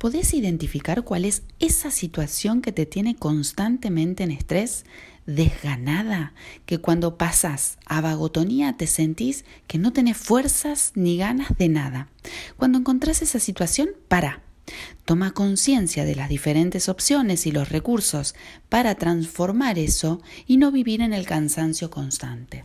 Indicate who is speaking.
Speaker 1: ¿Podés identificar cuál es esa situación que te tiene constantemente en estrés, desganada, que cuando pasas a vagotonía te sentís que no tenés fuerzas ni ganas de nada? Cuando encontrás esa situación, para. Toma conciencia de las diferentes opciones y los recursos para transformar eso y no vivir en el cansancio constante.